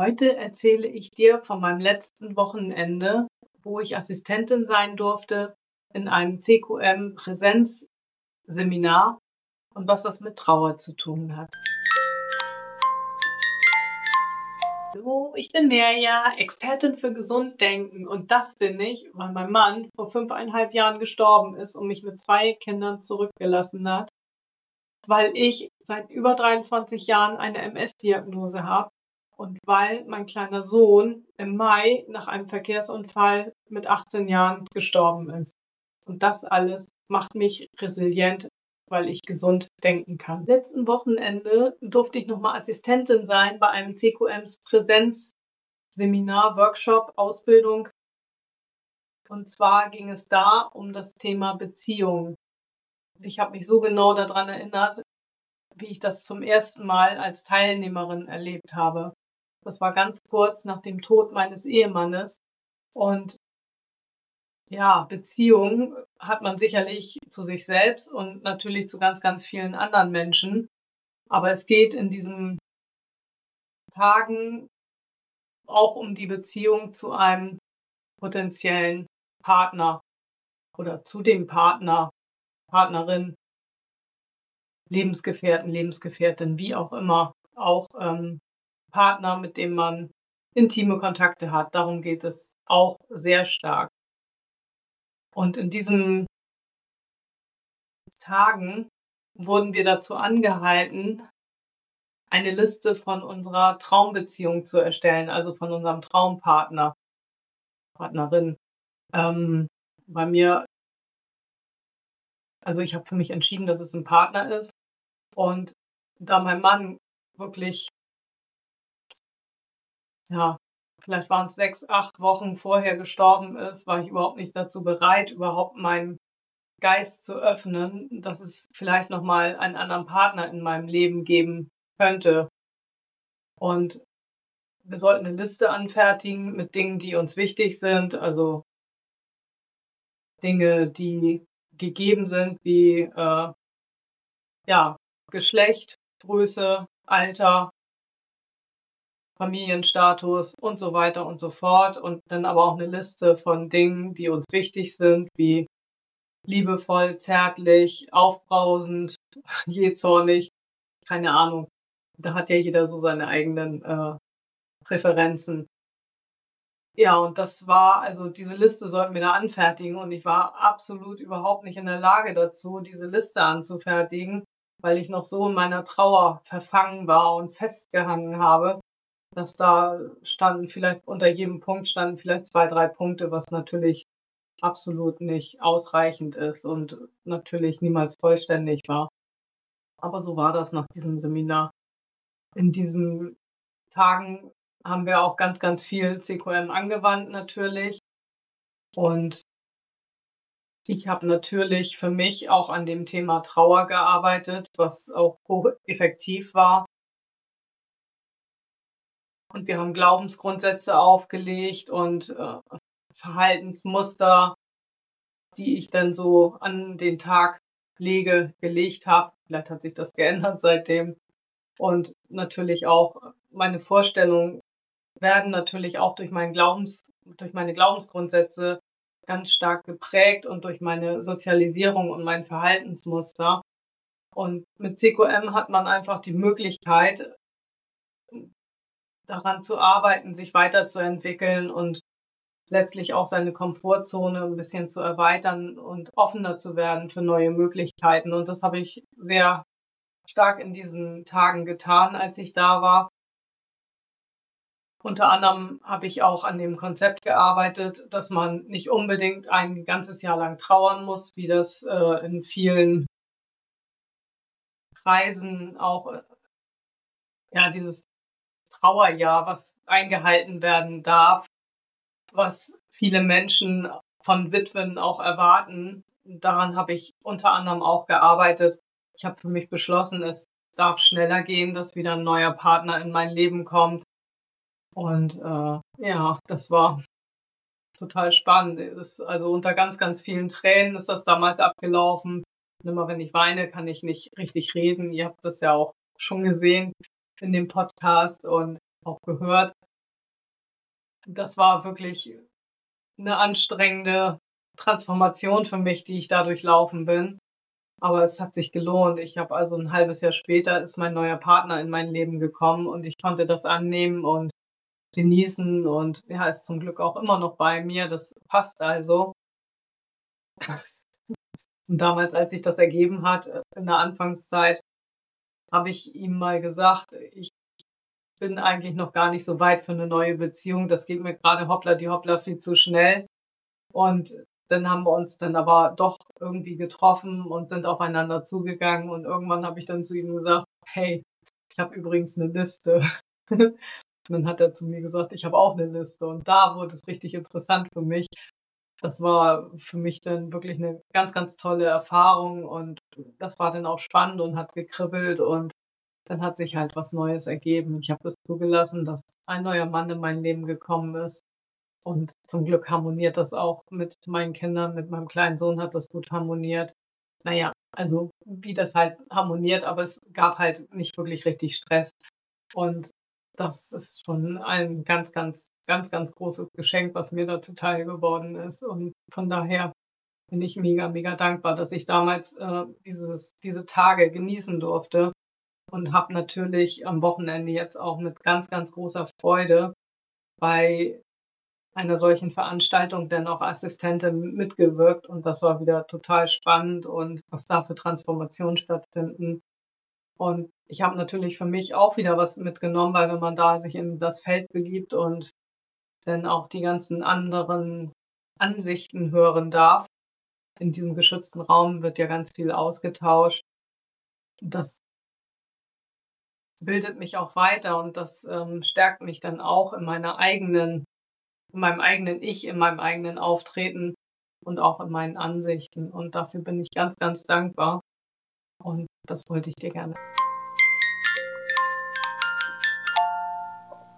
Heute erzähle ich dir von meinem letzten Wochenende, wo ich Assistentin sein durfte in einem CQM-Präsenzseminar und was das mit Trauer zu tun hat. Hallo, ich bin Merja, Expertin für Gesunddenken und das bin ich, weil mein Mann vor fünfeinhalb Jahren gestorben ist und mich mit zwei Kindern zurückgelassen hat, weil ich seit über 23 Jahren eine MS-Diagnose habe und weil mein kleiner Sohn im Mai nach einem Verkehrsunfall mit 18 Jahren gestorben ist. Und das alles macht mich resilient, weil ich gesund denken kann. Letzten Wochenende durfte ich nochmal Assistentin sein bei einem CQMs Präsenzseminar, Workshop, Ausbildung. Und zwar ging es da um das Thema Beziehung. Ich habe mich so genau daran erinnert, wie ich das zum ersten Mal als Teilnehmerin erlebt habe. Das war ganz kurz nach dem Tod meines Ehemannes. Und ja, Beziehung hat man sicherlich zu sich selbst und natürlich zu ganz, ganz vielen anderen Menschen. Aber es geht in diesen Tagen auch um die Beziehung zu einem potenziellen Partner oder zu dem Partner, Partnerin, Lebensgefährten, Lebensgefährtin, wie auch immer. Auch ähm, Partner, mit dem man intime Kontakte hat. Darum geht es auch sehr stark. Und in diesen Tagen wurden wir dazu angehalten, eine Liste von unserer Traumbeziehung zu erstellen, also von unserem Traumpartner, Partnerin. Ähm, bei mir, also ich habe für mich entschieden, dass es ein Partner ist. Und da mein Mann wirklich ja, vielleicht waren es sechs, acht Wochen vorher gestorben ist, war ich überhaupt nicht dazu bereit, überhaupt meinen Geist zu öffnen, dass es vielleicht nochmal einen anderen Partner in meinem Leben geben könnte. Und wir sollten eine Liste anfertigen mit Dingen, die uns wichtig sind, also Dinge, die gegeben sind, wie äh, ja, Geschlecht, Größe, Alter, Familienstatus und so weiter und so fort. Und dann aber auch eine Liste von Dingen, die uns wichtig sind, wie liebevoll, zärtlich, aufbrausend, jähzornig, keine Ahnung. Da hat ja jeder so seine eigenen äh, Präferenzen. Ja, und das war, also diese Liste sollten wir da anfertigen und ich war absolut überhaupt nicht in der Lage dazu, diese Liste anzufertigen, weil ich noch so in meiner Trauer verfangen war und festgehangen habe dass da standen vielleicht unter jedem Punkt standen vielleicht zwei, drei Punkte, was natürlich absolut nicht ausreichend ist und natürlich niemals vollständig war. Aber so war das nach diesem Seminar. In diesen Tagen haben wir auch ganz, ganz viel CQM angewandt natürlich. Und ich habe natürlich für mich auch an dem Thema Trauer gearbeitet, was auch hocheffektiv war. Und wir haben Glaubensgrundsätze aufgelegt und äh, Verhaltensmuster, die ich dann so an den Tag lege, gelegt habe. Vielleicht hat sich das geändert seitdem. Und natürlich auch meine Vorstellungen werden natürlich auch durch meinen Glaubens, durch meine Glaubensgrundsätze ganz stark geprägt und durch meine Sozialisierung und mein Verhaltensmuster. Und mit CQM hat man einfach die Möglichkeit, daran zu arbeiten, sich weiterzuentwickeln und letztlich auch seine Komfortzone ein bisschen zu erweitern und offener zu werden für neue Möglichkeiten. Und das habe ich sehr stark in diesen Tagen getan, als ich da war. Unter anderem habe ich auch an dem Konzept gearbeitet, dass man nicht unbedingt ein ganzes Jahr lang trauern muss, wie das äh, in vielen Kreisen auch äh, ja dieses Trauerjahr, was eingehalten werden darf, was viele Menschen von Witwen auch erwarten. Daran habe ich unter anderem auch gearbeitet. Ich habe für mich beschlossen, es darf schneller gehen, dass wieder ein neuer Partner in mein Leben kommt. Und äh, ja, das war total spannend. Ist also unter ganz, ganz vielen Tränen ist das damals abgelaufen. Und immer wenn ich weine, kann ich nicht richtig reden. Ihr habt das ja auch schon gesehen in dem Podcast und auch gehört. das war wirklich eine anstrengende Transformation für mich, die ich da durchlaufen bin. Aber es hat sich gelohnt. Ich habe also ein halbes Jahr später ist mein neuer Partner in mein Leben gekommen und ich konnte das annehmen und genießen und ja, ist zum Glück auch immer noch bei mir. Das passt also. Und damals, als sich das ergeben hat, in der Anfangszeit, habe ich ihm mal gesagt, ich bin eigentlich noch gar nicht so weit für eine neue Beziehung. Das geht mir gerade hoppla die hoppla viel zu schnell. Und dann haben wir uns dann aber doch irgendwie getroffen und sind aufeinander zugegangen. Und irgendwann habe ich dann zu ihm gesagt, hey, ich habe übrigens eine Liste. und dann hat er zu mir gesagt, ich habe auch eine Liste. Und da wurde es richtig interessant für mich. Das war für mich dann wirklich eine ganz, ganz tolle Erfahrung und das war dann auch spannend und hat gekribbelt und dann hat sich halt was Neues ergeben. Ich habe das zugelassen, dass ein neuer Mann in mein Leben gekommen ist. Und zum Glück harmoniert das auch mit meinen Kindern, mit meinem kleinen Sohn hat das gut harmoniert. Naja, also wie das halt harmoniert, aber es gab halt nicht wirklich richtig Stress. Und das ist schon ein ganz, ganz, ganz, ganz großes Geschenk, was mir da total geworden ist. Und von daher bin ich mega, mega dankbar, dass ich damals äh, dieses, diese Tage genießen durfte und habe natürlich am Wochenende jetzt auch mit ganz, ganz großer Freude bei einer solchen Veranstaltung dennoch Assistentin mitgewirkt und das war wieder total spannend und was da für Transformationen stattfinden. Und ich habe natürlich für mich auch wieder was mitgenommen, weil wenn man da sich in das Feld begibt und dann auch die ganzen anderen Ansichten hören darf, in diesem geschützten Raum wird ja ganz viel ausgetauscht. Das bildet mich auch weiter und das ähm, stärkt mich dann auch in meiner eigenen, in meinem eigenen Ich, in meinem eigenen Auftreten und auch in meinen Ansichten. Und dafür bin ich ganz, ganz dankbar. Und das wollte ich dir gerne